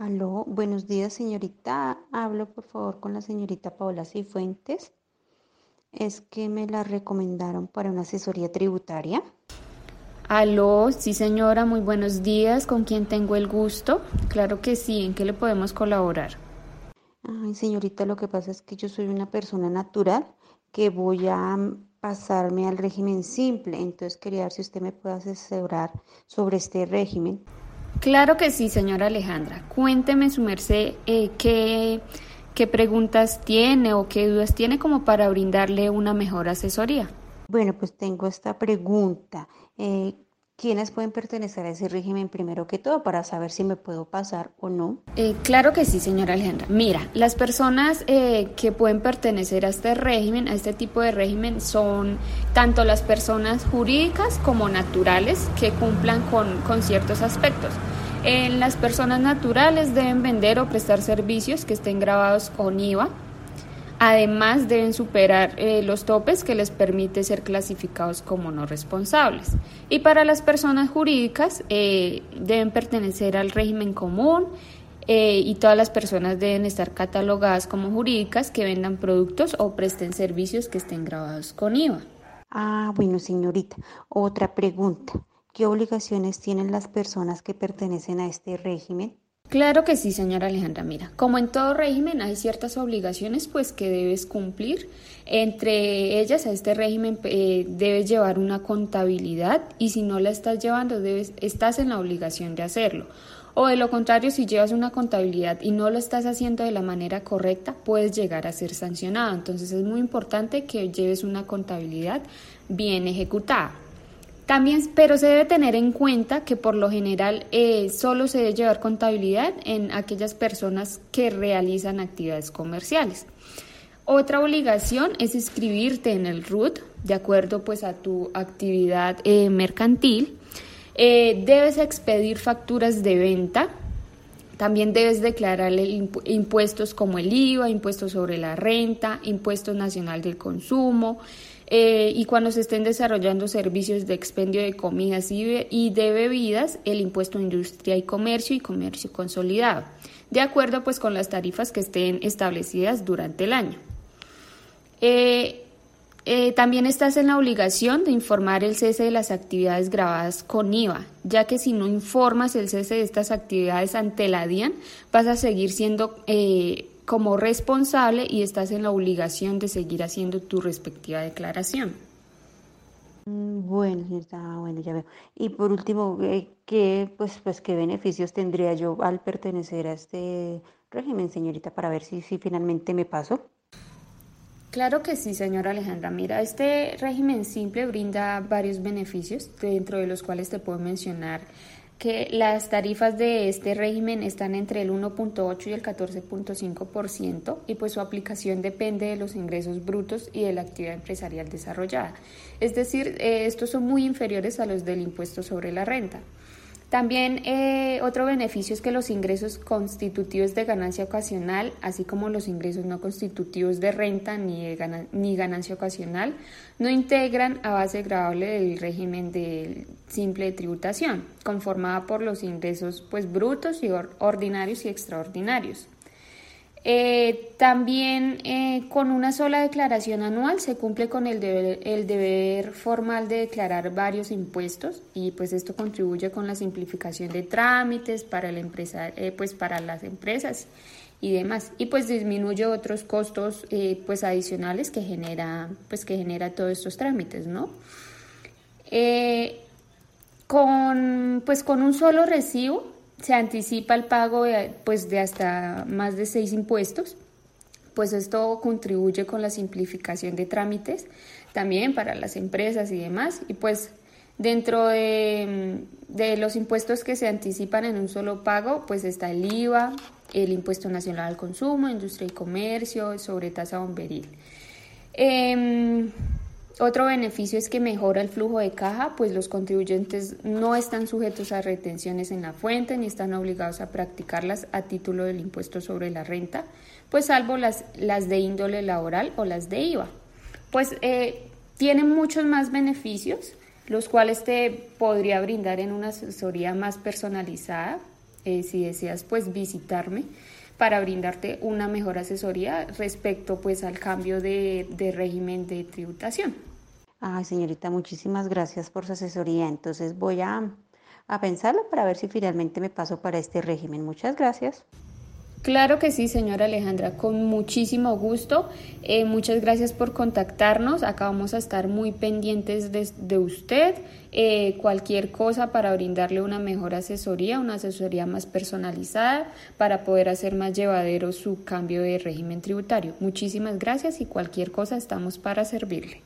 Aló, buenos días, señorita. Hablo, por favor, con la señorita Paola Cifuentes. Es que me la recomendaron para una asesoría tributaria. Aló, sí señora, muy buenos días. ¿Con quién tengo el gusto? Claro que sí, ¿en qué le podemos colaborar? Ay, señorita, lo que pasa es que yo soy una persona natural que voy a pasarme al régimen simple. Entonces quería ver si usted me puede asesorar sobre este régimen. Claro que sí, señora Alejandra. Cuénteme su merced eh, qué, qué preguntas tiene o qué dudas tiene como para brindarle una mejor asesoría. Bueno, pues tengo esta pregunta. Eh, ¿Quiénes pueden pertenecer a ese régimen primero que todo para saber si me puedo pasar o no? Eh, claro que sí, señora Alejandra. Mira, las personas eh, que pueden pertenecer a este régimen, a este tipo de régimen, son tanto las personas jurídicas como naturales que cumplan con, con ciertos aspectos. En las personas naturales deben vender o prestar servicios que estén grabados con IVA, Además, deben superar eh, los topes que les permite ser clasificados como no responsables. Y para las personas jurídicas, eh, deben pertenecer al régimen común eh, y todas las personas deben estar catalogadas como jurídicas que vendan productos o presten servicios que estén grabados con IVA. Ah, bueno, señorita, otra pregunta. ¿Qué obligaciones tienen las personas que pertenecen a este régimen? Claro que sí, señora Alejandra. Mira, como en todo régimen hay ciertas obligaciones pues que debes cumplir. Entre ellas, a este régimen eh, debes llevar una contabilidad y si no la estás llevando, estás en la obligación de hacerlo. O de lo contrario, si llevas una contabilidad y no lo estás haciendo de la manera correcta, puedes llegar a ser sancionado. Entonces es muy importante que lleves una contabilidad bien ejecutada. También, pero se debe tener en cuenta que por lo general eh, solo se debe llevar contabilidad en aquellas personas que realizan actividades comerciales. Otra obligación es inscribirte en el RUT de acuerdo pues a tu actividad eh, mercantil. Eh, debes expedir facturas de venta. También debes declarar impuestos como el IVA, impuestos sobre la renta, impuestos nacional del consumo, eh, y cuando se estén desarrollando servicios de expendio de comidas y, de bebidas, el impuesto a industria y comercio y comercio consolidado, de acuerdo pues con las tarifas que estén establecidas durante el año. Eh, eh, también estás en la obligación de informar el cese de las actividades grabadas con IVA, ya que si no informas el cese de estas actividades ante la DIAN, vas a seguir siendo como responsable y estás en la obligación de seguir haciendo tu respectiva declaración. Bueno, bueno, ya veo. Y por último, eh, ¿qué, pues, pues, ¿qué beneficios tendría yo al pertenecer a este régimen, señorita, para ver si, si finalmente me paso? Claro que sí, señora Alejandra. Mira, este régimen simple brinda varios beneficios, dentro de los cuales te puedo mencionar que las tarifas de este régimen están entre el 1.8 y el 14.5% y pues su aplicación depende de los ingresos brutos y de la actividad empresarial desarrollada. Es decir, eh, estos son muy inferiores a los del impuesto sobre la renta. También eh, otro beneficio es que los ingresos constitutivos de ganancia ocasional, así como los ingresos no constitutivos de renta ni, ni ganancia ocasional, no integran a base grabable del régimen de simple tributación, conformada por los ingresos pues, brutos y ordinarios y extraordinarios. Eh, también eh, con una sola declaración anual se cumple con el deber, el deber, formal de declarar varios impuestos y pues esto contribuye con la simplificación de trámites para, el empresa, eh, pues para las empresas y demás. Y pues disminuye otros costos pues adicionales que genera pues que genera todos estos trámites no con pues con un solo recibo se anticipa el pago de, pues, de hasta más de seis impuestos, pues esto contribuye con la simplificación de trámites también para las empresas y demás. Y pues dentro de, de los impuestos que se anticipan en un solo pago, pues está el IVA, el impuesto nacional al consumo, industria y comercio, sobre tasa bomberil. Em, otro beneficio es que mejora el flujo de caja, pues los contribuyentes no están sujetos a retenciones en la fuente ni están obligados a practicarlas a título del impuesto sobre la renta, pues salvo las, las de índole laboral o las de IVA. Pues eh, tienen muchos más beneficios, los cuales te podría brindar en una asesoría más personalizada eh, si deseas pues visitarme para brindarte una mejor asesoría respecto pues al cambio de, de régimen de tributación. Ay, señorita, muchísimas gracias por su asesoría. Entonces voy a, a pensarlo para ver si finalmente me paso para este régimen. Muchas gracias. Claro que sí, señora Alejandra, con muchísimo gusto. Eh, muchas gracias por contactarnos. Acá vamos a estar muy pendientes de, usted. Eh, cualquier cosa para brindarle una mejor asesoría, una asesoría más personalizada para poder hacer más llevadero su cambio de régimen tributario. Muchísimas gracias y cualquier cosa estamos para servirle.